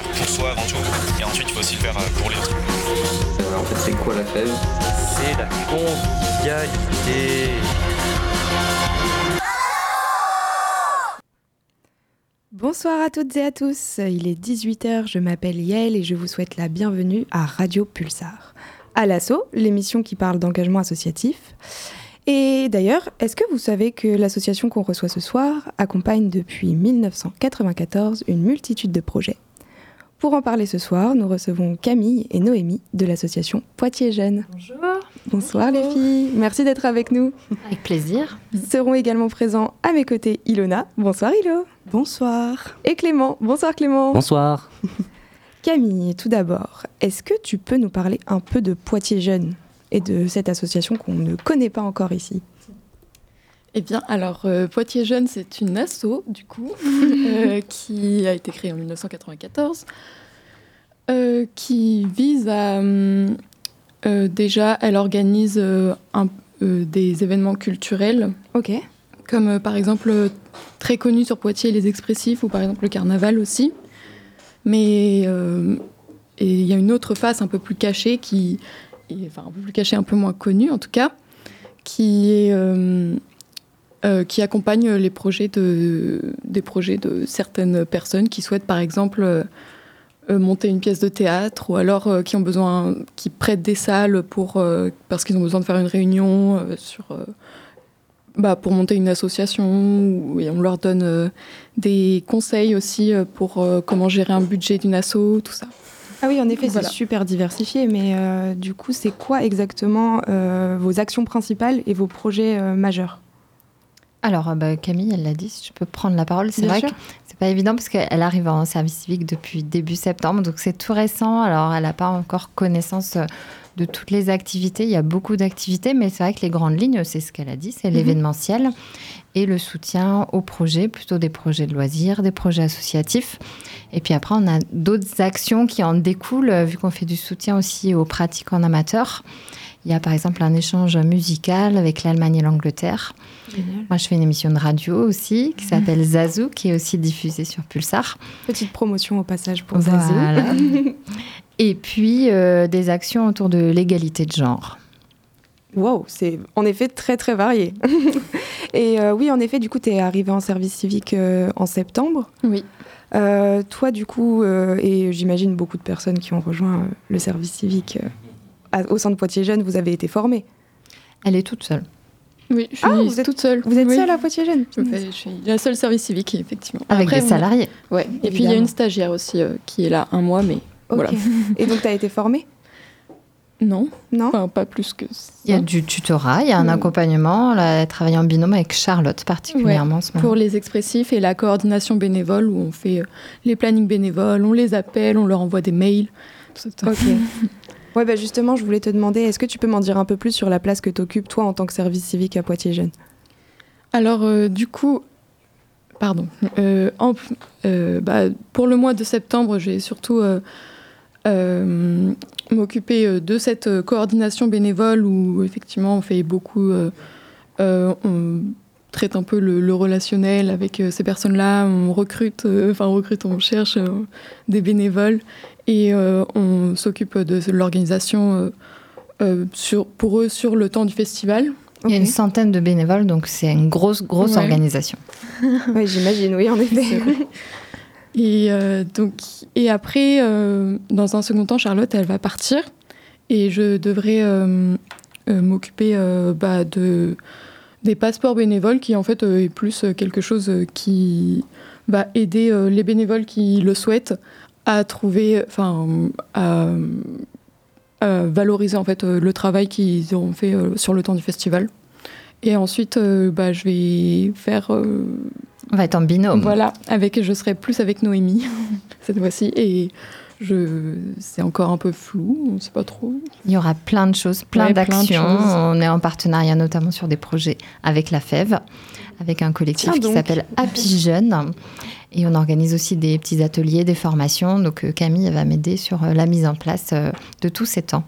Faire pour soi avant tout. Et ensuite, il faut aussi le faire pour les autres. en fait, c'est quoi la fève C'est la convivialité. Bonsoir à toutes et à tous, il est 18h, je m'appelle Yael et je vous souhaite la bienvenue à Radio Pulsar. À l'assaut, l'émission qui parle d'engagement associatif. Et d'ailleurs, est-ce que vous savez que l'association qu'on reçoit ce soir accompagne depuis 1994 une multitude de projets? Pour en parler ce soir, nous recevons Camille et Noémie de l'association Poitiers Jeunes. Bonjour. Bonsoir les filles, merci d'être avec nous. Avec plaisir. Seront également présents à mes côtés Ilona. Bonsoir Ilo. Bonsoir. Et Clément. Bonsoir Clément. Bonsoir. Camille, tout d'abord, est-ce que tu peux nous parler un peu de Poitiers Jeunes et de cette association qu'on ne connaît pas encore ici? Eh bien, alors, euh, Poitiers Jeunes, c'est une asso, du coup, euh, qui a été créée en 1994, euh, qui vise à... euh, déjà, elle organise euh, un- euh, des événements culturels, Ok. comme euh, par exemple, euh, très connu sur Poitiers, les expressifs, ou par exemple le carnaval aussi. Mais euh, il y a une autre face un peu plus cachée, qui, enfin un peu plus cachée, un peu moins connue en tout cas, qui est euh, euh, qui accompagne les projets de des projets de certaines personnes qui souhaitent par exemple euh, euh, monter une pièce de théâtre ou alors euh, qui ont besoin qui prêtent des salles pour euh, parce qu'ils ont besoin de faire une réunion euh, sur euh, bah, pour monter une association ou- et on leur donne euh, des conseils aussi euh, pour euh, comment gérer un budget d'une asso, tout ça. Ah oui, en effet, Voilà. c'est super diversifié, mais euh, du coup, c'est quoi exactement euh, vos actions principales et vos projets euh, majeurs? Alors, euh, bah, Camille, elle l'a dit, si je peux prendre la parole. C'est vrai sûr. que c'est pas évident parce qu'elle arrive en service civique depuis début septembre, donc c'est tout récent. Alors, elle n'a pas encore connaissance euh, de toutes les activités. Il y a beaucoup d'activités, mais c'est vrai que les grandes lignes, c'est ce qu'elle a dit, c'est Mhm. l'événementiel et le soutien aux projets, plutôt des projets de loisirs, des projets associatifs. Et puis après, on a d'autres actions qui en découlent, euh, vu qu'on fait du soutien aussi aux pratiques en amateur. Il y a par exemple un échange musical avec l'Allemagne et l'Angleterre. Moi, je fais une émission de radio aussi qui s'appelle Zazou, qui est aussi diffusée sur Pulsar. Petite promotion au passage pour Zazou. Voilà. Et puis euh, des actions autour de l'égalité de genre. Wow, c'est en effet très très varié. et euh, oui, en effet, du coup, tu es arrivé en service civique euh, en septembre. Oui. Euh, toi, du coup, euh, et j'imagine beaucoup de personnes qui ont rejoint euh, le service civique à- au sein de Poitiers Jeunes, vous avez été formés. Elle est toute seule. Oui, je suis Ah, vous êtes- toute seule. Vous êtes Oui. seule à Poitiers Jeunes Je, fais- je suis la seule service civique, effectivement. Avec Après, des on- salariés. Ouais. Et puis il y a une stagiaire aussi euh, qui est là un mois, mais voilà. Et donc, tu as été formée? Non, Non? Enfin pas plus que ça. Il y a du tutorat, il y a un Mm. accompagnement. Là, elle travaille en binôme avec Charlotte particulièrement en ce moment. Pour les expressifs et la coordination bénévole où on fait euh, les plannings bénévoles, on les appelle, on leur envoie des mails. tout ça. Ok. Ouais, bah justement, je voulais te demander, est-ce que tu peux m'en dire un peu plus sur la place que tu occupes, toi, en tant que service civique à Poitiers Jeunes Alors, euh, du coup, pardon. Euh, euh, bah, pour le mois de septembre, j'ai surtout m'occuper euh, de cette coordination bénévole où effectivement on fait beaucoup. on traite un peu le, le relationnel avec ces personnes-là. On recrute, enfin on recrute, on cherche des bénévoles et euh, on s'occupe de l'organisation euh, euh, sur, pour eux sur le temps du festival. Il y a une centaine de bénévoles, donc c'est une grosse, grosse Ouais. organisation. Oui, j'imagine, oui, en effet. Et, euh, donc, et après, euh, dans un second temps, Charlotte, elle va partir. Et je devrais euh, euh, m'occuper euh, bah, de, des passeports bénévoles, qui en fait euh, est plus quelque chose qui va aider euh, les bénévoles qui le souhaitent à trouver, enfin, à, à valoriser en fait euh, le travail qu'ils auront fait euh, sur le temps du festival. Et ensuite, euh, bah, je vais faire On va être en binôme. voilà, avec, je serai plus avec Noémie cette fois-ci. Et je, c'est encore un peu flou, on ne sait pas trop. Il y aura plein de choses, plein Ouais, d'actions. On est en partenariat notamment sur des projets avec la FEV, avec un collectif Tiens qui s'appelle Happy Jeune. Et on organise aussi des petits ateliers, des formations. Donc euh, Camille va m'aider sur euh, la mise en place euh, de tous ces temps.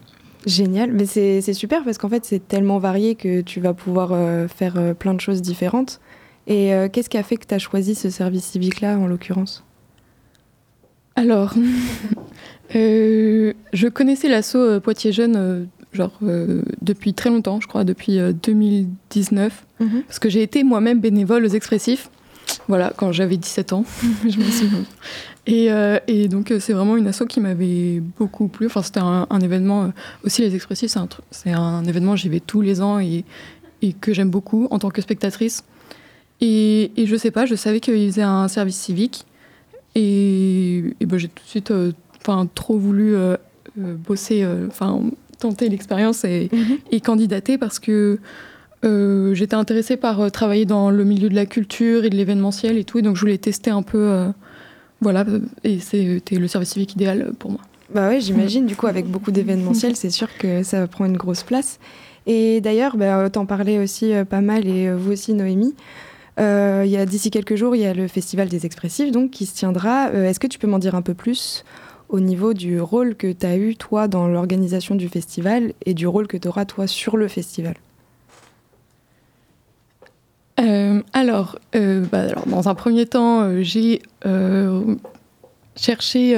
Génial, mais c'est super parce qu'en fait c'est tellement varié que tu vas pouvoir faire plein de choses différentes. Et qu'est-ce qui a fait que tu as choisi ce service civique-là en l'occurrence? Alors, euh, je connaissais l'asso euh, Poitiers Jeunes genre, euh, depuis très longtemps, je crois, depuis euh, 2019, Mhm. parce que j'ai été moi-même bénévole aux expressifs, voilà, quand j'avais 17 ans, je me souviens. Et, euh, et donc euh, c'est vraiment une asso qui m'avait beaucoup plu. Enfin, c'était un, un événement euh, aussi les expressifs, c'est un, un événement j'y vais tous les ans et, et que j'aime beaucoup en tant que spectatrice. Et, et je sais pas, je savais qu'ils faisaient un service civique et, ben, j'ai tout de suite euh, trop voulu euh, bosser, enfin tenter l'expérience et, et candidater parce que euh, j'étais intéressée par euh, travailler dans le milieu de la culture et de l'événementiel et tout, et donc je voulais tester un peu, euh, voilà, et c'était le service civique idéal pour moi. Bah ouais, j'imagine, du coup, avec beaucoup d'événementiels, c'est sûr que ça prend une grosse place. Et d'ailleurs, bah, t'en parlais aussi pas mal, et vous aussi, Noémie. Il d'ici quelques jours, il y a le Festival des Expressifs, donc, qui se tiendra. Est-ce que tu peux m'en dire un peu plus au niveau du rôle que tu as eu, toi, dans l'organisation du festival, et du rôle que tu auras, toi, sur le festival? Euh, alors, euh, bah, alors, dans un premier temps, euh, j'ai cherché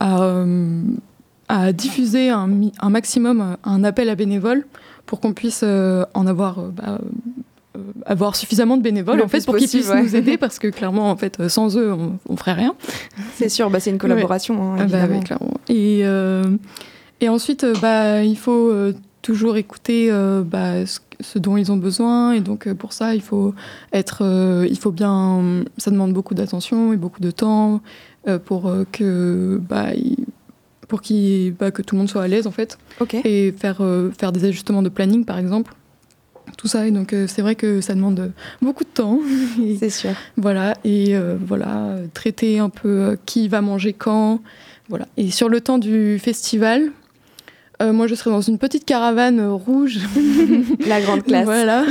à, à diffuser un, maximum un appel à bénévoles pour qu'on puisse en avoir, bah, avoir suffisamment de bénévoles Le en fait pour qu'ils puissent ouais. nous aider parce que clairement en fait sans eux on, on ferait rien. C'est sûr, bah, c'est une collaboration, hein, Ah bah. Et, et ensuite, bah, il faut toujours écouter euh, bah, ce, ce dont ils ont besoin. Et donc, euh, pour ça, il faut être. euh, il faut bien. Ça demande beaucoup d'attention et beaucoup de temps euh, pour euh, que. Bah, pour qu'il- bah, que tout le monde soit à l'aise en fait et faire, faire des ajustements de planning par exemple tout ça et donc c'est vrai que ça demande beaucoup de temps C'est sûr. voilà, et voilà, traiter un peu qui va manger quand. Voilà. Et sur le temps du festival, euh, moi je serai dans une petite caravane euh, rouge. La grande classe. voilà.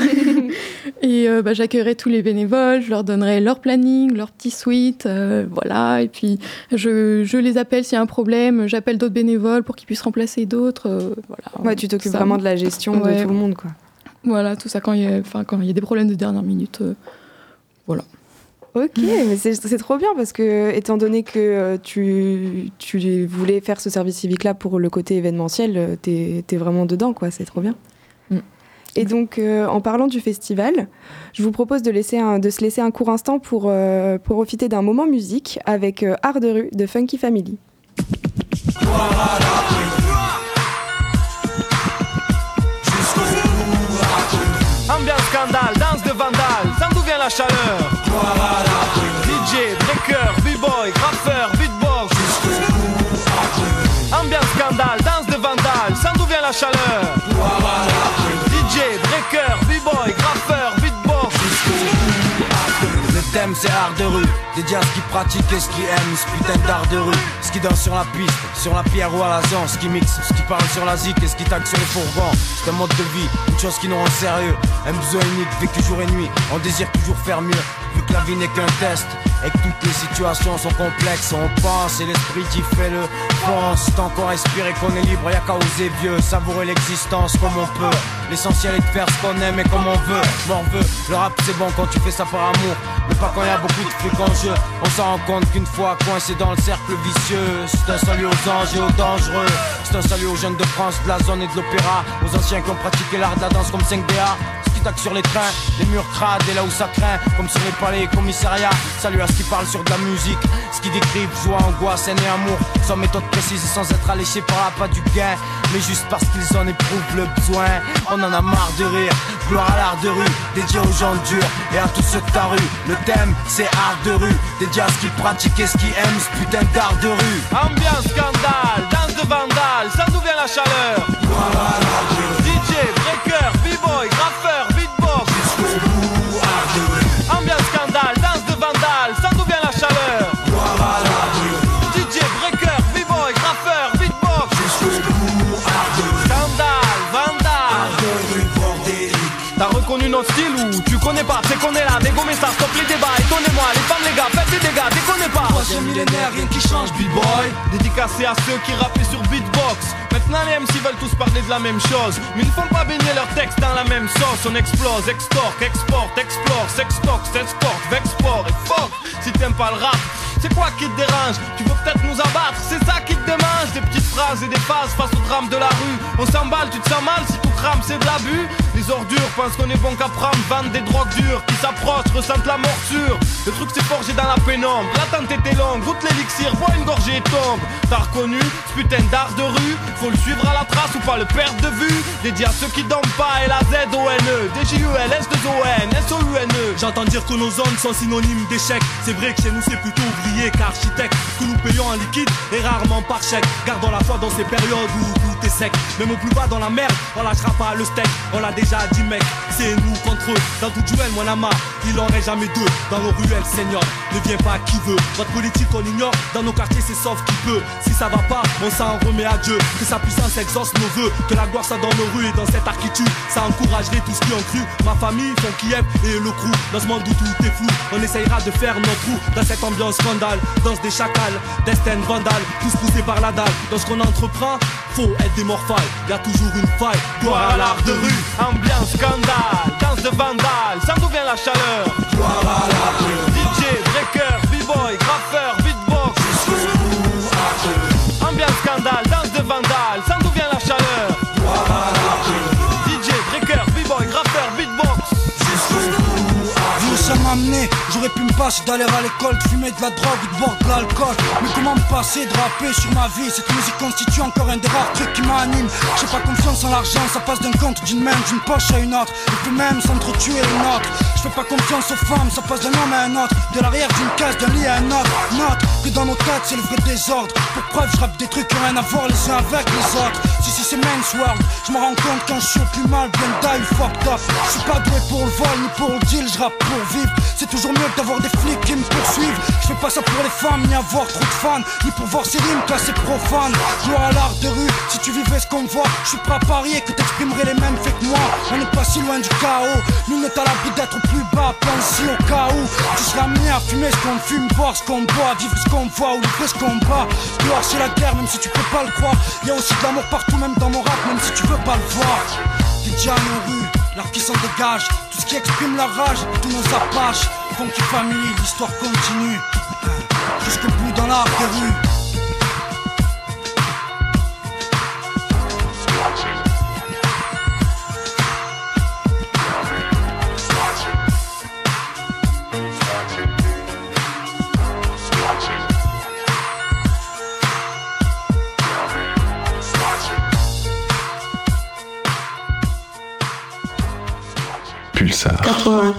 et euh, bah, j'accueillerai tous les bénévoles, je leur donnerai leur planning, leur petit suite. euh, voilà. Et puis je, je les appelle s'il y a un problème, j'appelle d'autres bénévoles pour qu'ils puissent remplacer d'autres. voilà. Ouais, tu t'occupes vraiment de la gestion Ouais. de tout le monde, quoi. Voilà, tout ça quand il y a, quand il y a des problèmes de dernière minute. euh, Ok, mais c'est c'est trop bien parce que, étant donné que euh, tu, tu voulais faire ce service civique-là pour le côté événementiel, euh, t'es es vraiment dedans, quoi. C'est trop bien. Mm. Et donc, euh, en parlant du festival, je vous propose de, laisser un- de se laisser un court instant pour, euh, pour profiter d'un moment musique avec euh, Art de rue de Funky Family. Ambiance scandale, la chaleur. DJ, breaker, b-boy, graffeur, beatbox. Ambiance scandale, danse de vandale, sans d'où vient la chaleur. DJ, breaker, c'est art de rue, dédié à ce qui pratique et ce qui aime, ce putain d'art de rue, ce qui danse sur la piste, sur la pierre ou à la zone, ce qui mixe, ce qui parle sur la zik et ce qui taxe sur les fourgons. C'est un mode de vie, une chose qui nous rend sérieux, un besoin unique, vécu jour et nuit, on désire toujours faire mieux, vu que la vie n'est qu'un test. Et que toutes les situations sont complexes, on pense et l'esprit qui fait le pense. Tant qu'on respire et qu'on est libre, y'a qu'à oser vieux, savourer l'existence comme on peut. L'essentiel est de faire ce qu'on aime et comme on veut. Morveux, le rap c'est bon quand tu fais ça par amour, quand y a beaucoup de fric en jeu. On s'en rend compte qu'une fois coincé dans le cercle vicieux, c'est un salut aux anges et aux dangereux. C'est un salut aux jeunes de France, de la zone et de l'opéra, aux anciens qui ont pratiqué l'art de la danse comme 5DA. Ce qui taque sur les trains, les murs crades et là où ça craint, comme sur les palais et commissariats. Salut à ce qui parle sur de la musique, ce qui décrivent joie, angoisse, haine et amour, sans méthode précise et sans être alléché par la pas du gain, mais juste parce qu'ils en éprouvent le besoin. On en a marre de rire, gloire à l'art de rue, dédié aux gens durs et à tous ceux de ta rue. Le thème c'est art de rue, dédié à ce qui pratique et ce qui aime ce putain d'art de rue. Ambiance scandale, danse de vandale, sans d'où vient la chaleur DJ, tu connais pas C'est qu'on est là, dégommer ça, stop les débats. Étonnez-moi, les femmes, les gars, faites des dégâts, déconnez pas. Troisième millénaire, rien qui change, B-boy. Dédicacé à ceux qui rappaient sur beatbox. Maintenant les MC veulent tous parler de la même chose. Mais ils ne font pas baigner leurs textes dans la même sauce. On explose, extorque, exporte, explore, sextox, s'exporte, vexport et fuck Si t'aimes pas le rap c'est quoi qui te dérange Tu veux peut-être nous abattre, c'est ça qui te démange. Des petites phrases et des phases face au drame de la rue. On s'emballe, tu te sens mal si tout crame, c'est de l'abus. Les ordures pensent qu'on est bon qu'à prendre Vendent des drogues dures qui s'approchent, ressentent la morsure. Le truc s'est forgé dans la pénombre. L'attente était longue, goûte l'élixir, bois une gorgée et tombe. T'as reconnu ce putain d'art de rue. Faut le suivre à la trace ou pas le perdre de vue. Dédié à ceux qui dorment pas et la Z-O-N-E D-J-U-L, S-2-O-N, S-O-U-N-E J'entends dire que nos zones sont synonymes d'échec C'est vrai que chez nous c'est plutôt oublié qu'architecte Que nous payons en liquide et rarement par chèque. Gardons la foi dans ces périodes où tout sec Même au plus bas dans la merde, on lâchera pas le steak. On l'a déjà dit mec, c'est nous contre eux. Dans tout duel, moi la il en reste jamais deux. Dans nos ruelles, seigneur, ne viens pas qui veut. Votre politique on ignore, dans nos quartiers c'est sauf qui peut. Si ça va pas, on s'en remet à Dieu. Que sa puissance exauce nos voeux. Que la gloire soit dans nos rues et dans cette architecture. Ça encouragerait tout ce qui ont cru Ma famille, son Kiev et le crew. Dans ce monde où tout est flou, on essayera de faire notre trou Dans cette ambiance scandale, danse des chacals Destin vandale, tous poussés par la dalle. Dans ce qu'on entreprend, faut être des morphales Y a toujours une faille, gloire à l'art de rue. Ambiance scandale, danse de vandale. Ça d'où vient la chaleur j'aurais pu me passer d'aller à l'école, de fumer de la drogue ou de boire de l'alcool. Mais comment me passer de rapper sur ma vie? Cette musique constitue encore un des rares trucs qui m'anime. J'ai pas confiance en l'argent, ça passe d'un compte, d'une main, d'une poche à une autre. Et puis même s'entretuer une autre. Je fais pas confiance aux femmes, ça passe d'un homme à un autre. De l'arrière d'une case, d'un lit à un autre. Note que dans nos têtes, c'est le vrai désordre. Pour preuve, je rappe des trucs qui ont rien à voir les uns avec les autres. Si, si, c'est men's world. Je me rends compte quand je suis plus mal, bien die, fucked up. Je suis pas doué pour le vol ni pour le deal, je rappe pour vivre. C'est toujours mieux d'avoir des flics qui me poursuivent. Je fais pas ça pour les femmes, ni avoir trop de fans, ni pour voir ces rimes classées profanes. Gloire à l'art de rue, si tu vivais ce qu'on voit, je suis prêt à que t'exprimerais les mêmes faits que moi. On n'est pas si loin du chaos, nous n'est à l'abri d'être plus bas, pense au cas où tu seras amené à fumer ce qu'on fume, boire ce qu'on boit, vivre ce qu'on voit ou livrer ce qu'on bat. Gloire c'est la guerre, même si tu peux pas le croire. Y a aussi de l'amour partout, même dans mon rap, même si tu veux pas le voir. T'es déjà nos rues, l'art qui s'en dégage, tout ce qui exprime la rage, tous nos apaches. Funky Family, l'histoire continue. Jusqu'au bout dans l'art des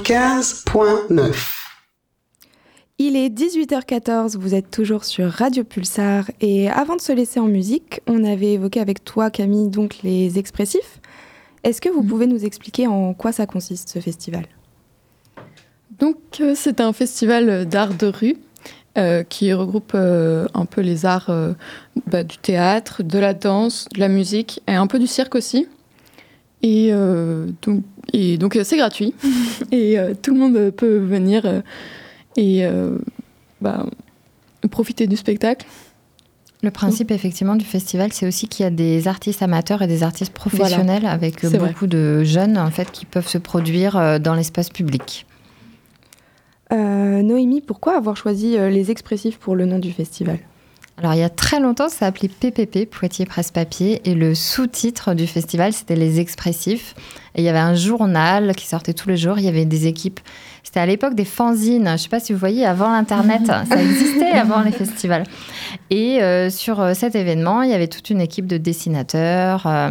95.9. Il est 18h14, vous êtes toujours sur Radio Pulsar et avant de se laisser en musique, on avait évoqué avec toi Camille donc les expressifs. Est-ce que vous pouvez nous expliquer en quoi ça consiste ce festival? Donc euh, c'est un festival d'art de rue euh, qui regroupe euh, un peu les arts euh, bah, du théâtre, de la danse, de la musique et un peu du cirque aussi. Et euh, donc, et donc euh, c'est gratuit et euh, tout le monde peut venir euh, et euh, bah, profiter du spectacle. Le principe effectivement du festival, c'est aussi qu'il y a des artistes amateurs et des artistes professionnels Voilà. avec C'est vrai. beaucoup de jeunes en fait qui peuvent se produire euh, dans l'espace public. Euh, Noémie, pourquoi avoir choisi euh, les expressifs pour le nom du festival? Alors il y a très longtemps, ça s'appelait PPP, Poitiers Presse Papier, et le sous-titre du festival, c'était les expressifs. Et il y avait un journal qui sortait tous les jours, il y avait des équipes. C'était à l'époque des fanzines, je ne sais pas si vous voyez, avant l'Internet, ça existait avant les festivals. Et euh, sur euh, cet événement, il y avait toute une équipe de dessinateurs, euh,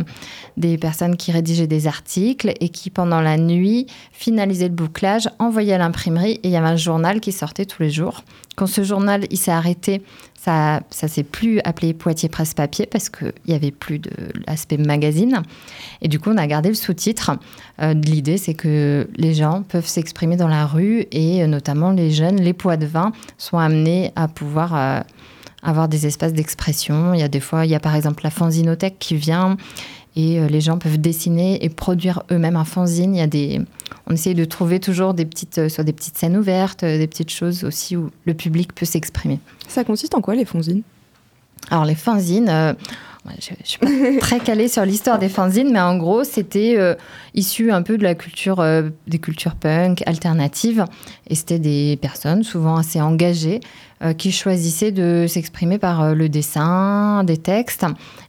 des personnes qui rédigeaient des articles et qui, pendant la nuit, finalisaient le bouclage, envoyaient à l'imprimerie et il y avait un journal qui sortait tous les jours. Quand ce journal il s'est arrêté, ça ça s'est plus appelé Poitiers Presse Papier parce qu'il n'y avait plus de l'aspect magazine. Et du coup, on a gardé le sous-titre. Euh, L'idée, c'est que les gens peuvent s'exprimer dans la rue et euh, notamment les jeunes, les poids de vin, sont amenés à pouvoir euh, avoir des espaces d'expression. Il y a des fois, il y a par exemple la fanzinothèque qui vient Et euh, les gens peuvent dessiner et produire eux-mêmes un fanzine. Il y a des, on essaye de trouver toujours des petites, euh, soit des petites scènes ouvertes, euh, des petites choses aussi où le public peut s'exprimer. Ça consiste en quoi les fanzines? Alors les fanzines, euh, je ne suis pas très calée sur l'histoire des fanzines, mais en gros c'était euh, issu un peu de la culture, euh, des cultures punk alternatives, et c'était des personnes souvent assez engagées qui choisissaient de s'exprimer par le dessin, des textes,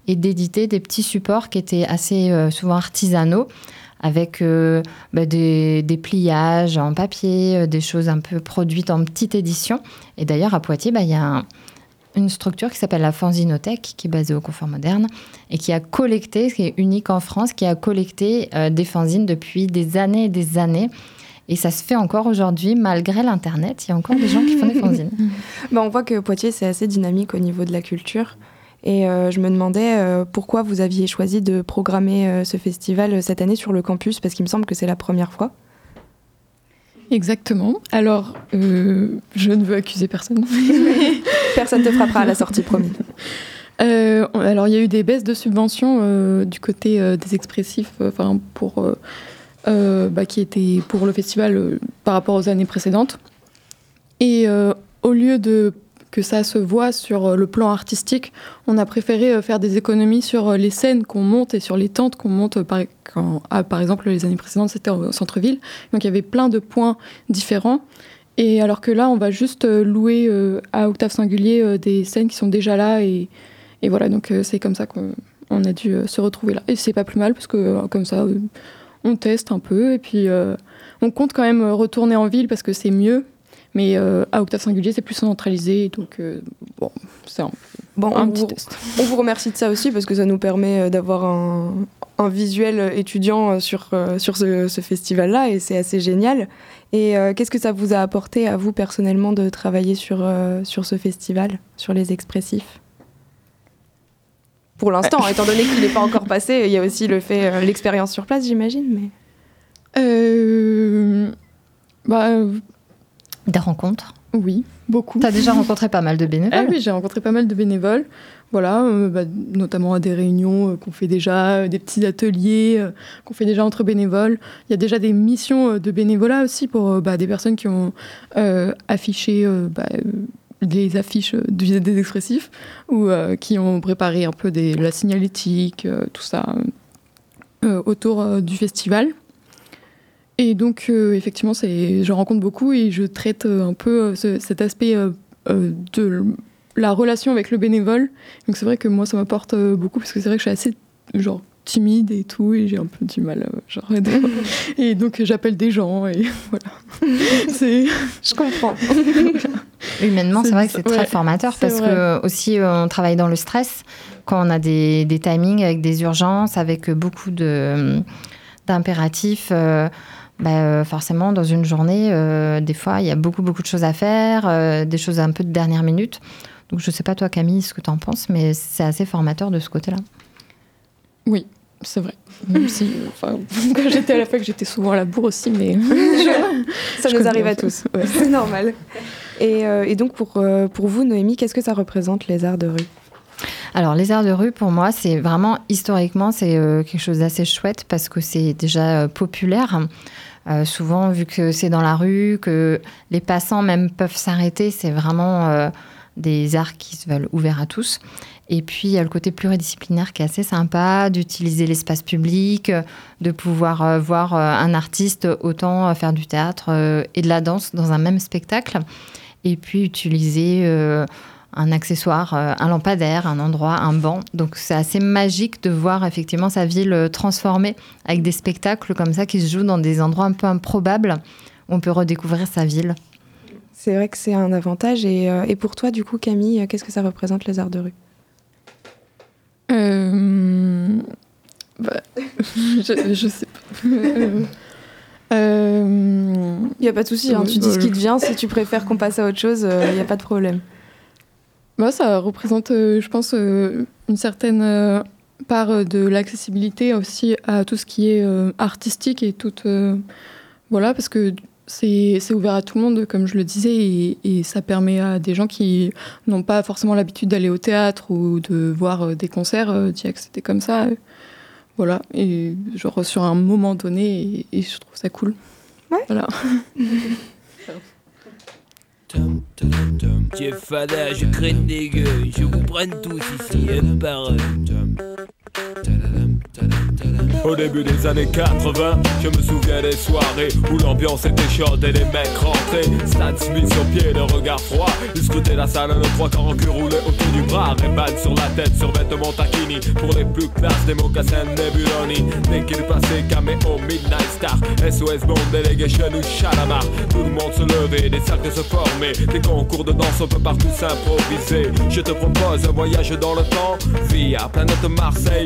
et d'éditer des petits supports qui étaient assez euh, souvent artisanaux avec euh, bah, des, des pliages en papier, euh, des choses un peu produites en petite édition. Et d'ailleurs, à Poitiers, bah, il y a un- une structure qui s'appelle la Fanzinothèque, qui est basée au Confort Moderne, et qui a collecté, ce qui est unique en France, qui a collecté euh, des fanzines depuis des années et des années. Et ça se fait encore aujourd'hui, malgré l'Internet. Il y a encore des gens qui font des fanzines. Bah, on voit que Poitiers, c'est assez dynamique au niveau de la culture. Et euh, je me demandais euh, pourquoi vous aviez choisi de programmer euh, ce festival cette année sur le campus, parce qu'il me semble que c'est la première fois. Exactement. Alors, euh, je ne veux accuser personne. Personne te frappera à la sortie, promis. Euh, alors, il y a eu des baisses de subventions euh, du côté des expressifs, enfin pour bah, qui étaient pour le festival par rapport aux années précédentes. Et au lieu de que ça se voit sur euh, le plan artistique, on a préféré euh, faire des économies sur euh, les scènes qu'on monte et sur les tentes qu'on monte. Par, quand, ah, par exemple, les années précédentes, c'était au centre-ville. Donc il y avait plein de points différents. Et alors que là, on va juste louer à Octave Singulier des scènes qui sont déjà là. Et, voilà, donc c'est comme ça qu'on on a dû se retrouver là. Et c'est pas plus mal parce que comme ça, on teste un peu. Et puis on compte quand même retourner en ville parce que c'est mieux. Mais euh, à Octave Singulier, c'est plus centralisé. Donc euh, bon, c'est un, Bon, un on, petit vous, test. on vous remercie de ça aussi, parce que ça nous permet euh, d'avoir un, un visuel étudiant sur, sur ce, ce festival-là, et c'est assez génial. Et euh, qu'est-ce que ça vous a apporté à vous personnellement de travailler sur, sur ce festival, sur les expressifs? Pour l'instant, étant donné qu'il n'est pas encore passé, il y a aussi le fait, l'expérience sur place, j'imagine. Mais... Euh, bah, Des rencontres Oui, beaucoup. Tu as déjà rencontré pas mal de bénévoles Ah oui, j'ai rencontré pas mal de bénévoles, voilà, euh, bah, notamment à des réunions euh, qu'on fait déjà, euh, des petits ateliers qu'on fait déjà entre bénévoles. Il y a déjà des missions de bénévolat aussi pour bah, des personnes qui ont affiché bah, des affiches du- des expressifs ou qui ont préparé un peu des, la signalétique, tout ça autour du festival. Et donc, euh, effectivement, c'est, je rencontre beaucoup et je traite euh, un peu euh, ce- cet aspect euh, euh, de la relation avec le bénévole. Donc, c'est vrai que moi, ça m'apporte euh, beaucoup parce que c'est vrai que je suis assez genre timide et tout et j'ai un peu du mal euh, genre et donc j'appelle des gens et voilà c'est je comprends Humainement, c'est C'est vrai que c'est très ouais, formateur c'est parce vrai. que aussi euh, on travaille dans le stress quand on a des, des timings avec des urgences, avec beaucoup de d'impératifs. euh, bah, euh, forcément, dans une journée, euh, des fois, il y a beaucoup, beaucoup de choses à faire, euh, des choses un peu de dernière minute. Donc, je sais pas, toi, Camille, ce que tu en penses, mais c'est assez formateur de ce côté-là. oui c'est vrai même si enfin, quand j'étais à la fac j'étais souvent à la bourre aussi mais Ça Je nous arrive à tous, Ouais. c'est normal. Et, euh, et donc pour, euh, pour vous, Noémie, qu'est-ce que ça représente les arts de rue? Alors, les arts de rue, pour moi, c'est vraiment historiquement, c'est euh, quelque chose d'assez chouette parce que c'est déjà euh, populaire. Euh, souvent, vu que c'est dans la rue, que les passants même peuvent s'arrêter, c'est vraiment des arts qui se veulent ouverts à tous. Et puis, il y a le côté pluridisciplinaire qui est assez sympa, d'utiliser l'espace public, de pouvoir voir un artiste autant faire du théâtre et de la danse dans un même spectacle. Et puis, utiliser un accessoire, euh, un lampadaire, un endroit, un banc. Donc, c'est assez magique de voir effectivement sa ville euh, transformée avec des spectacles comme ça qui se jouent dans des endroits un peu improbables où on peut redécouvrir sa ville. C'est vrai que c'est un avantage. Et, euh, et pour toi, du coup, Camille, qu'est-ce que ça représente les arts de rue? Euh, bah, je, je sais pas. Euh, Il n'y a pas de souci, hein, tu dis ce qui te vient. Si tu préfères qu'on passe à autre chose, il n'y a pas de problème. Bah, ça représente, euh, je pense, euh, une certaine euh, part euh, de l'accessibilité aussi à tout ce qui est euh, artistique et tout. euh, voilà, parce que c'est c'est ouvert à tout le monde, comme je le disais, et, et ça permet à des gens qui n'ont pas forcément l'habitude d'aller au théâtre ou de voir des concerts, euh, d'y accéder comme ça. Voilà, et genre sur un moment donné, et, et je trouve ça cool. Ouais. Voilà. Jeff Fada, je craigne des gueules, je vous prenne tous ici, un par un. Au début des années 80, je me souviens des soirées où l'ambiance était chaude et les mecs rentraient. Stan Smith sur pied, le regard froid. Ils scrutaient la salle, le trois quarts en cul roulé autour du bras. Ray-Ban sur la tête, sur vêtements taquini. Pour les plus classes, des mocassins Nebuloni. Dès qu'il passait, caméo, Midnight Star. SOS Bond, Delegation ou Chalamar. Tout le monde se levait, des cercles se formaient. Des concours de danse, on peut partout s'improviser. Je te propose un voyage dans le temps. Via planète Marseille,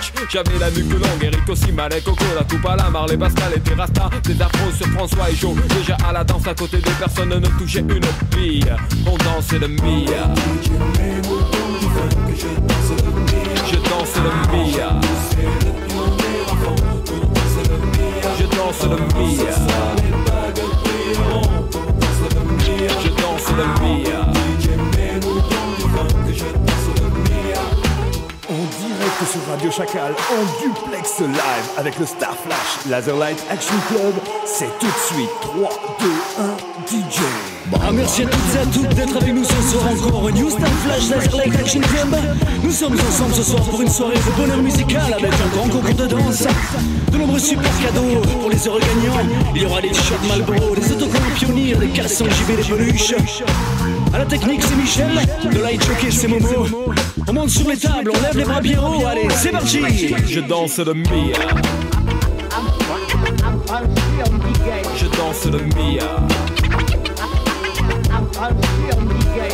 J'avais la nuque longue, Eric aussi, Malek, Coco, la coupe à la Marley, Pascal et Terrasta. Des afros sur François et Joe. Déjà à la danse à côté de personne ne touchait une fille. On dansait le Mia. Je danse le Mia. Je danse le Mia. Je danse le Mia. Sur Radio Chacal, en duplex live avec le Star Flash Laserlight Action Club, c'est tout de suite 3, 2, 1, DJ. Ah, merci à toutes et à toutes d'être avec nous ce soir encore New Star Flash Laserlight Action Club. Nous sommes ensemble ce soir pour une soirée de bonheur musical avec un grand concours de danse. De nombreux super cadeaux pour les heureux gagnants. Il y aura des shots Malboro, des autocollants pionniers, des cassons JB, des peluches. À la technique, c'est Michel. De light jockey, c'est Momo. On monte sur les tables, on lève les bras bien haut. Allez, c'est parti. Je danse le Mia. Je danse le Mia.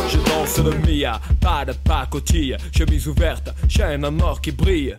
Je danse le Mia, pas de pacotille, chemise ouverte, chaîne en or qui brille.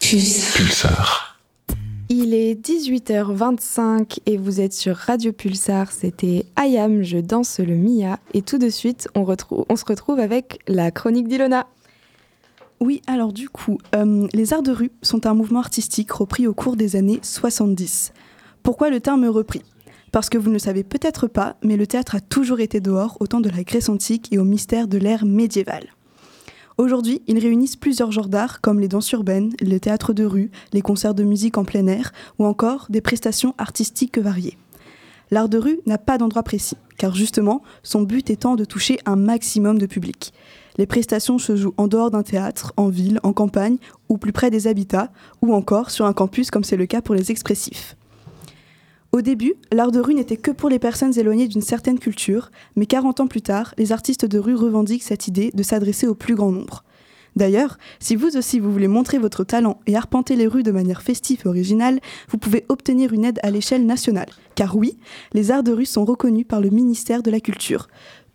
Pulsar. Il est 18h25 et vous êtes sur Radio Pulsar. C'était Ayam, je danse le Mia. Et tout de suite, on se retrouve avec la chronique d'Ilona. Oui, alors du coup, euh, les arts de rue sont un mouvement artistique repris au cours des années 70. Pourquoi le terme repris? Parce que vous ne le savez peut-être pas, mais le théâtre a toujours été dehors au temps de la Grèce antique et au mystère de l'ère médiévale. Aujourd'hui, ils réunissent plusieurs genres d'art comme les danses urbaines, les théâtres de rue, les concerts de musique en plein air ou encore des prestations artistiques variées. L'art de rue n'a pas d'endroit précis, car justement, son but étant de toucher un maximum de public. Les prestations se jouent en dehors d'un théâtre, en ville, en campagne ou plus près des habitats, ou encore sur un campus comme c'est le cas pour les expressifs. Au début, l'art de rue n'était que pour les personnes éloignées d'une certaine culture, mais 40 ans plus tard, les artistes de rue revendiquent cette idée de s'adresser au plus grand nombre. D'ailleurs, si vous aussi vous voulez montrer votre talent et arpenter les rues de manière festive et originale, vous pouvez obtenir une aide à l'échelle nationale. Car oui, les arts de rue sont reconnus par le ministère de la Culture.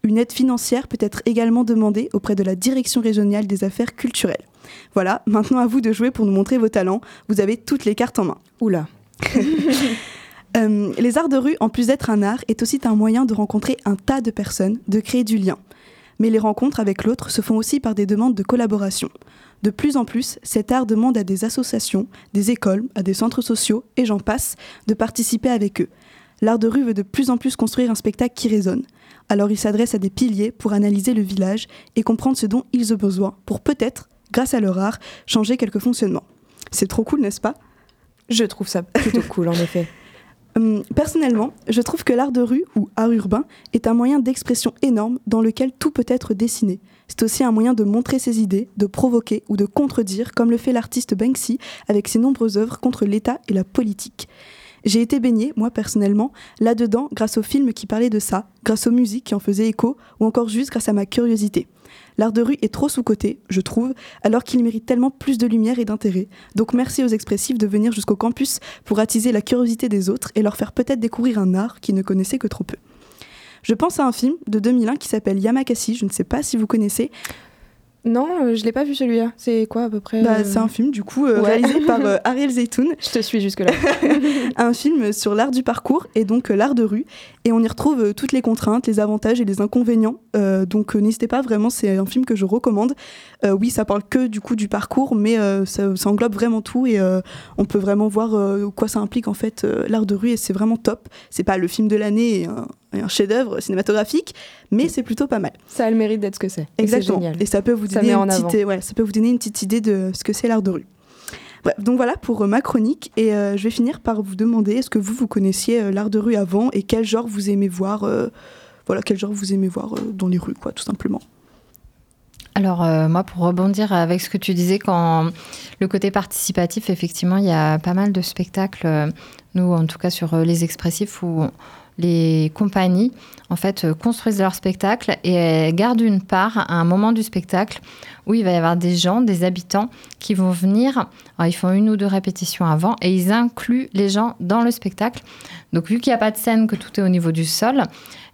Une aide financière peut être également demandée auprès de la Direction régionale des affaires culturelles. Voilà, maintenant à vous de jouer pour nous montrer vos talents. Vous avez toutes les cartes en main. Oula. Euh, les arts de rue, en plus d'être un art, est aussi un moyen de rencontrer un tas de personnes, de créer du lien. Mais les rencontres avec l'autre se font aussi par des demandes de collaboration. De plus en plus, cet art demande à des associations, des écoles, à des centres sociaux, et j'en passe, de participer avec eux. L'art de rue veut de plus en plus construire un spectacle qui résonne. Alors il s'adresse à des piliers pour analyser le village et comprendre ce dont ils ont besoin pour peut-être, grâce à leur art, changer quelques fonctionnements. C'est trop cool, n'est-ce pas? Je trouve ça plutôt cool, en effet. Hum, personnellement, je trouve que l'art de rue ou art urbain est un moyen d'expression énorme dans lequel tout peut être dessiné. C'est aussi un moyen de montrer ses idées, de provoquer ou de contredire, comme le fait l'artiste Banksy avec ses nombreuses œuvres contre l'État et la politique. J'ai été baignée, moi personnellement, là-dedans grâce aux films qui parlaient de ça, grâce aux musiques qui en faisaient écho, ou encore juste grâce à ma curiosité. L'art de rue est trop sous-coté, je trouve, alors qu'il mérite tellement plus de lumière et d'intérêt. Donc merci aux expressifs de venir jusqu'au campus pour attiser la curiosité des autres et leur faire peut-être découvrir un art qu'ils ne connaissaient que trop peu. Je pense à un film de 2001 qui s'appelle Yamakasi, je ne sais pas si vous connaissez. Non, euh, je l'ai pas vu celui-là. C'est quoi à peu près Bah, euh C'est un film du coup euh, Ouais. réalisé par Ariel Zeytoun. Je te suis jusque-là. un film sur l'art du parcours et donc l'art de rue. Et on y retrouve toutes les contraintes, les avantages et les inconvénients. Donc n'hésitez pas, vraiment, c'est un film que je recommande. Oui, ça parle que du coup du parcours, mais ça, ça englobe vraiment tout et on peut vraiment voir quoi ça implique en fait l'art de rue et c'est vraiment top. C'est pas le film de l'année et un, et un chef-d'œuvre cinématographique, mais c'est plutôt pas mal. Ça a le mérite d'être ce que c'est. Exactement. Et ça peut vous donner une petite, ouais, ça peut vous donner une petite idée de ce que c'est l'art de rue. Bref, donc voilà pour euh, ma chronique et euh, je vais finir par vous demander est-ce que vous vous connaissiez euh, l'art de rue avant et quel genre vous aimez voir euh, voilà quel genre vous aimez voir euh, dans les rues quoi tout simplement. Alors euh, moi, pour rebondir avec ce que tu disais, quand le côté participatif, effectivement, il y a pas mal de spectacles, euh, nous en tout cas sur euh, les expressifs, où les compagnies en fait euh, construisent leur spectacle et gardent une part à un moment du spectacle où il va y avoir des gens, des habitants qui vont venir. Ils font une ou deux répétitions avant et ils incluent les gens dans le spectacle. Donc vu qu'il n'y a pas de scène, que tout est au niveau du sol,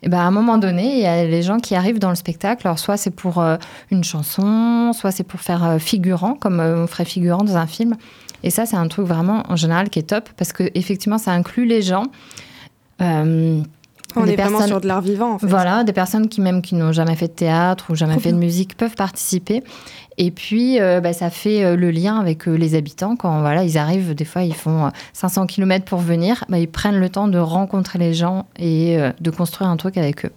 et ben à un moment donné, il y a les gens qui arrivent dans le spectacle. Alors soit c'est pour euh, une chanson, soit c'est pour faire euh, figurant, comme on ferait figurant dans un film. Et ça, c'est un truc vraiment en général qui est top parce que effectivement, ça inclut les gens. Euh, On des est vraiment personnes- sur de l'art vivant en fait. Voilà, des personnes qui même qui n'ont jamais fait de théâtre ou jamais fait de musique peuvent participer. Et puis, euh, bah, ça fait euh, le lien avec euh, les habitants. Quand voilà, ils arrivent, des fois, ils font euh, 500 km pour venir. Bah, ils prennent le temps de rencontrer les gens et de construire un truc avec eux.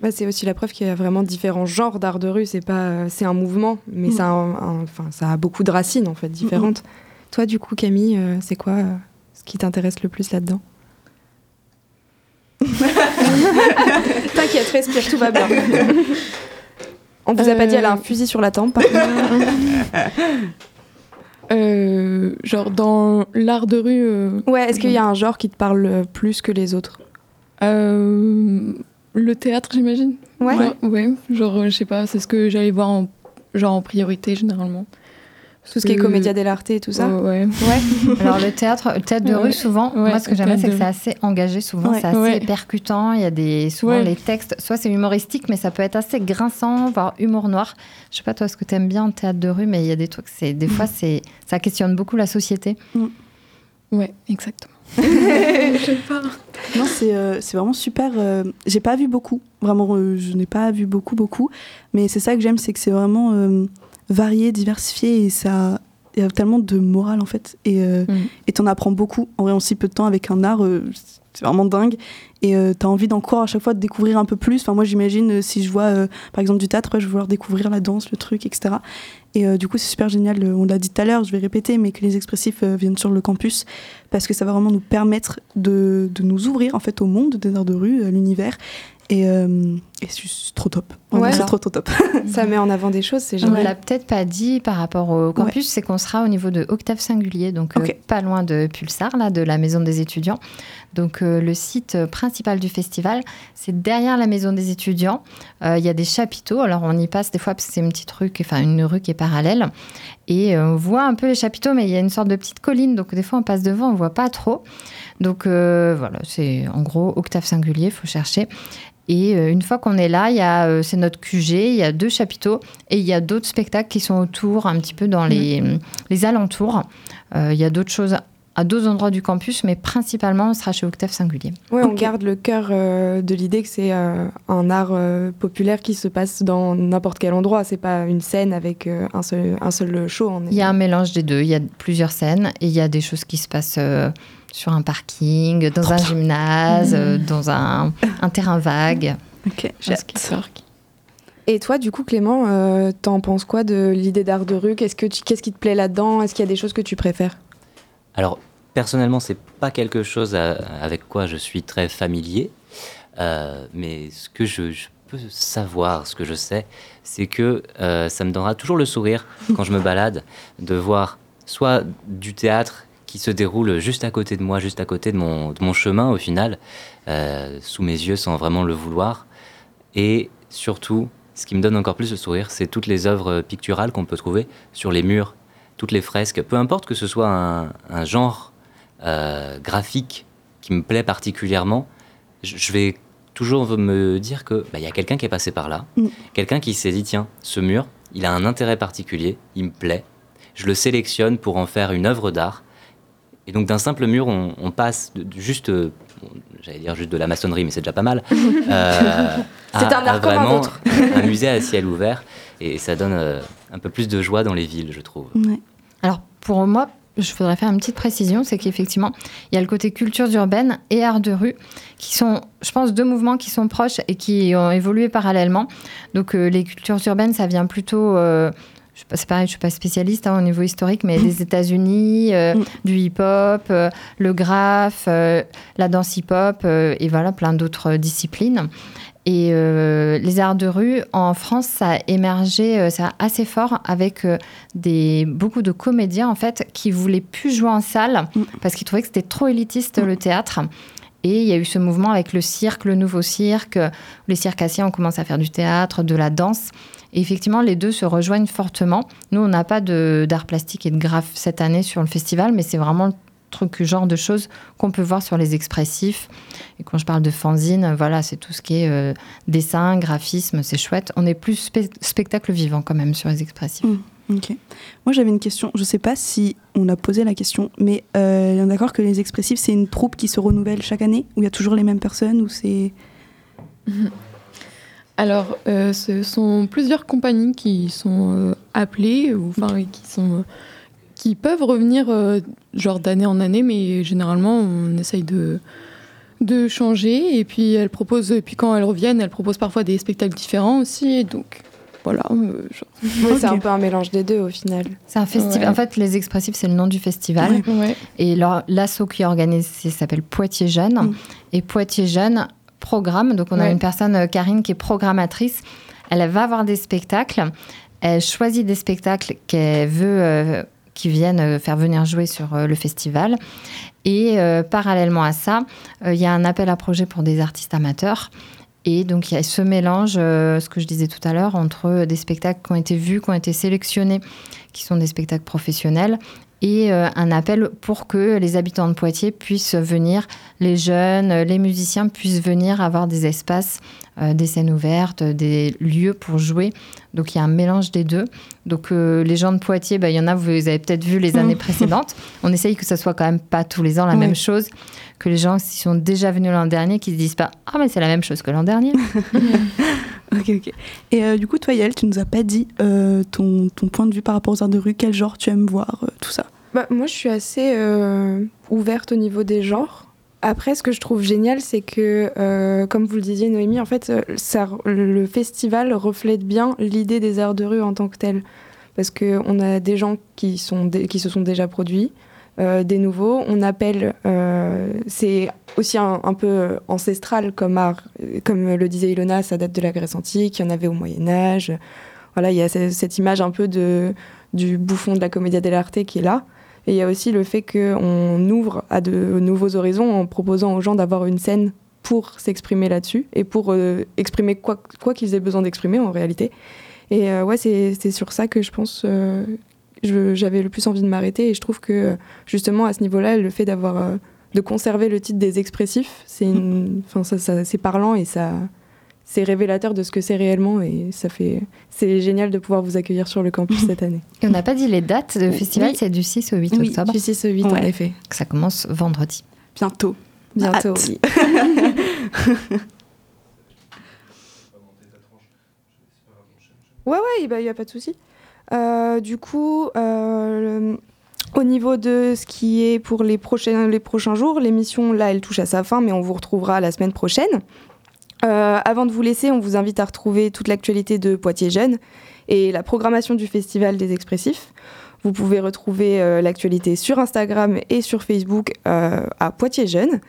Bah, c'est aussi la preuve qu'il y a vraiment différents genres d'art de rue. C'est pas, c'est un mouvement, mais Mm. ça, a un- un- enfin, ça a beaucoup de racines en fait différentes. Toi, du coup, Camille, c'est quoi ce qui t'intéresse le plus là-dedans? T'inquiète, respire, tout va bien. On vous a pas dit, elle a un fusil sur la tempe. par contre. Euh, genre dans l'art de rue. euh, Ouais, est-ce qu'il y a un genre qui te parle euh, plus que les autres? Euh, Le théâtre, j'imagine. Ouais. Genre, ouais. Genre, euh, je sais pas, c'est ce que j'allais voir en, genre en priorité généralement. Tout ce qui est Euh, comédia dell'arte et tout ça Ouais. Ouais. Alors le théâtre, le théâtre de Ouais. rue, souvent, Ouais, moi ce que j'aime bien, c'est que c'est de assez engagé. Souvent, Ouais. c'est assez Ouais. percutant. Il y a des souvent Ouais. les textes, soit c'est humoristique, mais ça peut être assez grinçant, voire humour noir. Je sais pas toi ce que tu aimes bien en théâtre de rue, mais il y a des trucs. C'est des fois, c'est ça questionne beaucoup la société. Ouais, exactement. Je sais pas. Non, c'est euh, c'est vraiment super. euh, J'ai pas vu beaucoup, vraiment, euh, je n'ai pas vu beaucoup, beaucoup. Mais c'est ça que j'aime, c'est que c'est vraiment euh, varié, diversifié et ça. Il y a tellement de morale en fait. Et euh, et t'en apprends beaucoup en vrai en si peu de temps avec un art. euh, c'est vraiment dingue. Et tu as envie d'encore à chaque fois de découvrir un peu plus. Enfin, moi, j'imagine si je vois, par exemple, du théâtre, je vais vouloir découvrir la danse, le truc, etc. Et du coup, c'est super génial. On l'a dit tout à l'heure, je vais répéter, mais que les expressifs viennent sur le campus parce que ça va vraiment nous permettre de, de nous ouvrir en fait au monde des arts de rue, à l'univers. Et, et c'est trop top. Ouais. c'est trop, trop top. ça met en avant des choses, c'est On génial. ne l'a peut-être pas dit par rapport au campus, c'est qu'on sera au niveau de Octave Singulier, donc euh, pas loin de Pulsar, là, de la maison des étudiants. Donc euh, le site principal du festival, c'est derrière la maison des étudiants. Euh, Il y a des chapiteaux, alors on y passe des fois parce que c'est une petite rue, qui- enfin une rue qui est parallèle. Et euh, on voit un peu les chapiteaux, mais il y a une sorte de petite colline, donc des fois on passe devant, on voit pas trop. Donc euh, voilà, c'est en gros Octave Singulier, il faut chercher. Et euh, une fois qu'on est là, il y a, euh, c'est notre QG, il y a deux chapiteaux et il y a d'autres spectacles qui sont autour, un petit peu dans les, les alentours. Euh, il y a d'autres choses à d'autres endroits du campus, mais principalement, on sera chez Octave Singulier. Ouais, on garde le cœur euh, de l'idée que c'est euh, un art euh, populaire qui se passe dans n'importe quel endroit. C'est pas une scène avec euh, un, seul, un seul show. Il y a un mélange des deux. Il y a plusieurs scènes et il y a des choses qui se passent euh, sur un parking, dans un gymnase, euh, dans un, un terrain vague. Ok, j'ai. Et toi, du coup, Clément, euh, t'en penses quoi de l'idée d'art de rue? Qu'est-ce que qu'est-ce qui te plaît là-dedans? Est-ce qu'il y a des choses que tu préfères? Alors, personnellement, c'est pas quelque chose à- avec quoi je suis très familier. Euh, mais ce que je, je peux savoir, ce que je sais, c'est que euh, ça me donnera toujours le sourire quand je me balade de voir soit du théâtre qui se déroule juste à côté de moi, juste à côté de mon, de mon chemin au final, euh, sous mes yeux sans vraiment le vouloir. Et surtout, ce qui me donne encore plus le sourire, c'est toutes les œuvres picturales qu'on peut trouver sur les murs, toutes les fresques, peu importe que ce soit un, un genre euh, graphique qui me plaît particulièrement, je je vais toujours me dire que bah, il y a quelqu'un qui est passé par là, Mm. quelqu'un qui s'est dit tiens, ce mur, il a un intérêt particulier, il me plaît, je le sélectionne pour en faire une œuvre d'art. Et donc d'un simple mur, on, on passe de, de juste, euh, bon, j'allais dire juste de la maçonnerie, mais c'est déjà pas mal, euh, C'est à- un art comme vraiment un musée à ciel ouvert, et ça donne euh, un peu plus de joie dans les villes, je trouve. Alors, pour moi, je voudrais faire une petite précision, c'est qu'effectivement, il y a le côté cultures urbaines et art de rue, qui sont, je pense, deux mouvements qui sont proches et qui ont évolué parallèlement. Donc, euh, les cultures urbaines, ça vient plutôt... euh, c'est pareil, je suis pas spécialiste hein, au niveau historique, mais des États-Unis, euh, du hip-hop, le graphe, la danse hip-hop, et voilà, plein d'autres disciplines. Et euh, les arts de rue, en France, ça a émergé euh, ça a assez fort avec euh, des, beaucoup de comédiens, en fait, qui voulaient plus jouer en salle parce qu'ils trouvaient que c'était trop élitiste, le théâtre. Et il y a eu ce mouvement avec le cirque, le nouveau cirque. où Les circassiens ont commencé à faire du théâtre, de la danse. Et effectivement, les deux se rejoignent fortement. Nous, on n'a pas de- d'art plastique et de graphe cette année sur le festival, mais c'est vraiment le truc, genre de choses qu'on peut voir sur les expressifs. Et quand je parle de fanzine, voilà, c'est tout ce qui est euh, dessin, graphisme, c'est chouette. On est plus spe- spectacle vivant quand même sur les expressifs. Ok. Moi, j'avais une question. Je sais pas si on a posé la question, mais euh, on est d'accord que les expressifs, c'est une troupe qui se renouvelle chaque année Où il y a toujours les mêmes personnes ou c'est... Alors, euh, ce sont plusieurs compagnies qui sont euh, appelées, ou enfin, qui sont, qui peuvent revenir euh, genre d'année en année, mais généralement, on essaye de de changer. Et puis, elles proposent, et puis quand elles reviennent, elles proposent parfois des spectacles différents aussi. Et donc, voilà. euh, C'est un peu un mélange des deux au final. C'est un festival. Ouais. En fait, les expressifs, c'est le nom du festival. Ouais. Et leur- l'asso qui organise s'appelle Poitiers Jeunes. Et Poitiers Jeunes programme. Donc, on a une personne, euh, Karine, qui est programmatrice. Elle va avoir des spectacles. Elle choisit des spectacles qu'elle veut euh, qui viennent euh, faire venir jouer sur euh, le festival. Et euh, parallèlement à ça, il y a un appel à projet pour des artistes amateurs. Et donc, il y a ce mélange, ce que je disais tout à l'heure, entre des spectacles qui ont été vus, qui ont été sélectionnés, qui sont des spectacles professionnels, et un appel pour que les habitants de Poitiers puissent venir, les jeunes, les musiciens puissent venir avoir des espaces, des scènes ouvertes, des lieux pour jouer. Donc il y a un mélange des deux. Donc euh, les gens de Poitiers, bah, il y en a, vous avez peut-être vu les années précédentes. On essaye que ça soit quand même pas tous les ans la même chose, que les gens qui sont déjà venus l'an dernier, qui se disent pas ah mais c'est la même chose que l'an dernier. Ok, ok. Et euh, du coup, toi, Yael, tu nous as pas dit euh, ton, ton point de vue par rapport aux arts de rue, quel genre tu aimes voir, euh, tout ça? Bah, moi, je suis assez euh, ouverte au niveau des genres. Après, ce que je trouve génial, c'est que, euh, comme vous le disiez, Noémie, en fait, euh, le festival reflète bien l'idée des arts de rue en tant que tel. Parce qu'on a des gens qui, se sont déjà produits, euh, des nouveaux. On appelle, c'est aussi un, peu ancestral comme art. Comme le disait Ilona, ça date de la Grèce antique, il y en avait au Moyen-Âge. Voilà, il y a ce- cette image un peu de, du bouffon de la commedia dell'arte qui est là. Et il y a aussi le fait qu'on ouvre à de nouveaux horizons en proposant aux gens d'avoir une scène pour s'exprimer là-dessus et pour euh, exprimer quoi, qu'ils aient besoin d'exprimer en réalité. Et euh, ouais, c'est sur ça que je pense euh, j'avais le plus envie de m'arrêter. Et je trouve que justement à ce niveau-là, le fait d'avoir euh, de conserver le titre des expressifs, c'est ça, ça- parlant et ça c'est révélateur de ce que c'est réellement et ça fait c'est génial de pouvoir vous accueillir sur le campus cette année. Et on n'a pas dit les dates de festival, Oui. c'est du 6 au 8 Oui, octobre. du 6 au 8 en effet. Ça commence vendredi. Bientôt. Bientôt. Oui. Ouais, ouais, il n'y a pas de souci. Euh, du coup, euh, le- au niveau de ce qui est pour les prochains, les prochains jours, l'émission, là, elle touche à sa fin, mais on vous retrouvera la semaine prochaine. Euh, avant de vous laisser, on vous invite à retrouver toute l'actualité de Poitiers Jeunes et la programmation du Festival des Expressifs. Vous pouvez retrouver euh, l'actualité sur Instagram et sur Facebook euh, à Poitiers Jeunes.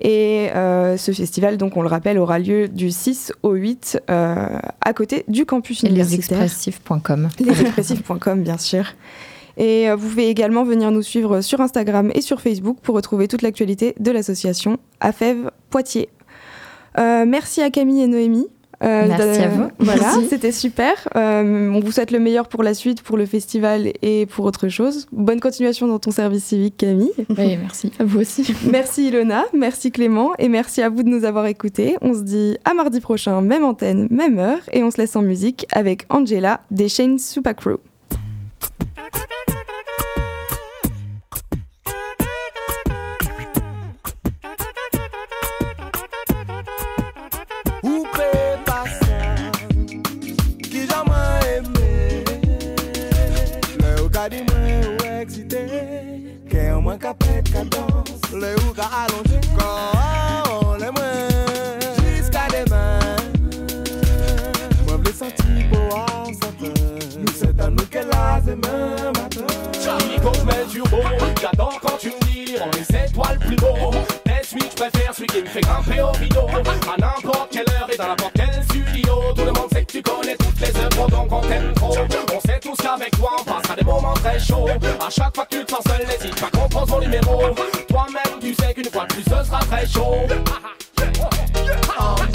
Et ce festival, donc on le rappelle, aura lieu du 6 au 8 euh, à côté du campus Et universitaire. lesexpressifs.com. Lesexpressifs.com, bien sûr. Et vous pouvez également venir nous suivre sur Instagram et sur Facebook pour retrouver toute l'actualité de l'association AFEV Poitiers. Euh, merci à Camille et Noémie. Euh, Merci à vous. Voilà, c'était super. Euh, on vous souhaite le meilleur pour la suite, pour le festival et pour autre chose. Bonne continuation dans ton service civique, Camille. Oui, merci. À vous aussi. Merci Ilona, merci Clément et merci à vous de nous avoir écoutés. On se dit à mardi prochain, même antenne, même heure et on se laisse en musique avec Angela des Shane Super Crew. Mwen ka pet ka dans Le ou ka alonje Kon le mwen Jiska deman Mwen vle santi po an satan Nou se tan nou ke la zemen matin. Charlie quand mets le turbo J'adore quand tu me dis On est c'est toi le plus beau T'es celui je préfère Celui qui me fait grimper au rideau. À n'importe quelle heure et dans n'importe quel studio Tout le monde connais toutes les œuvres Donc on t'aime trop. On sait tous qu'avec toi on passera des moments très chauds. À chaque fois que tu te sens seul N'hésite pas qu'on prend son numéro. Toi-même tu sais qu'une fois de plus ce sera très chaud. Angela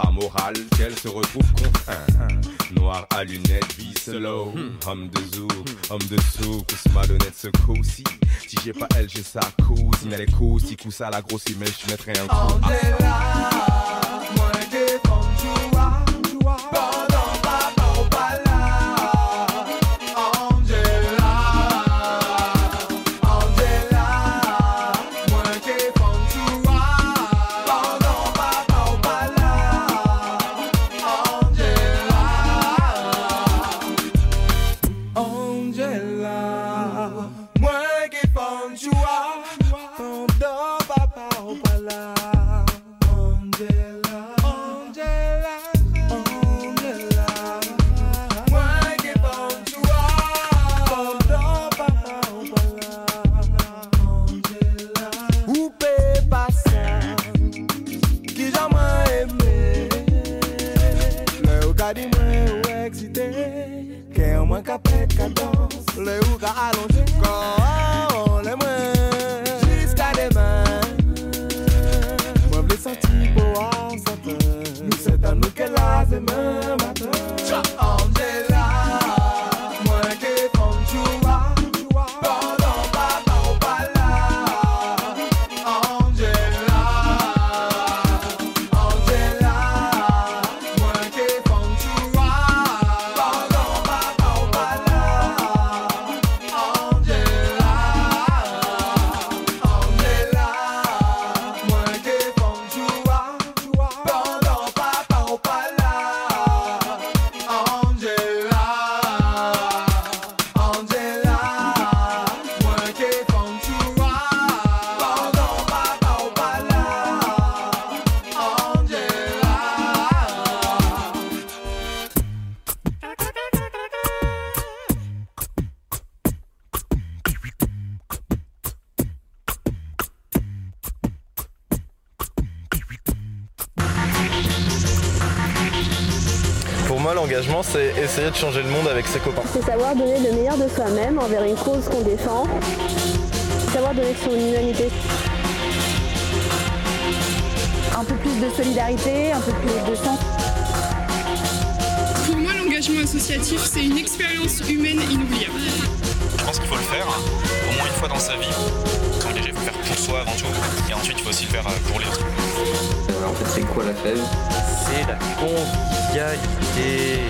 contrat moral qu'elle se retrouve contrainte. Noir à lunettes, vie slow, homme de zoo, homme de souk, malhonnête ce coup-ci. Si j'ai pas elle, j'ai sa cousine, elle est coussi, coup ça la grossit, mais je mettrai un coup. C'est essayer de changer le monde avec ses copains. C'est savoir donner le meilleur de soi-même envers une cause qu'on défend. Savoir donner son humanité. Un peu plus de solidarité, un peu plus de sens. Pour moi, l'engagement associatif, c'est une expérience humaine inoubliable. Je pense qu'il faut le faire, hein, au moins une fois dans sa vie. S'engager, il faut le faire pour soi avant tout. Et ensuite, il faut aussi le faire euh, pour les autres. En fait, c'est quoi la fève? C'est la convivialité.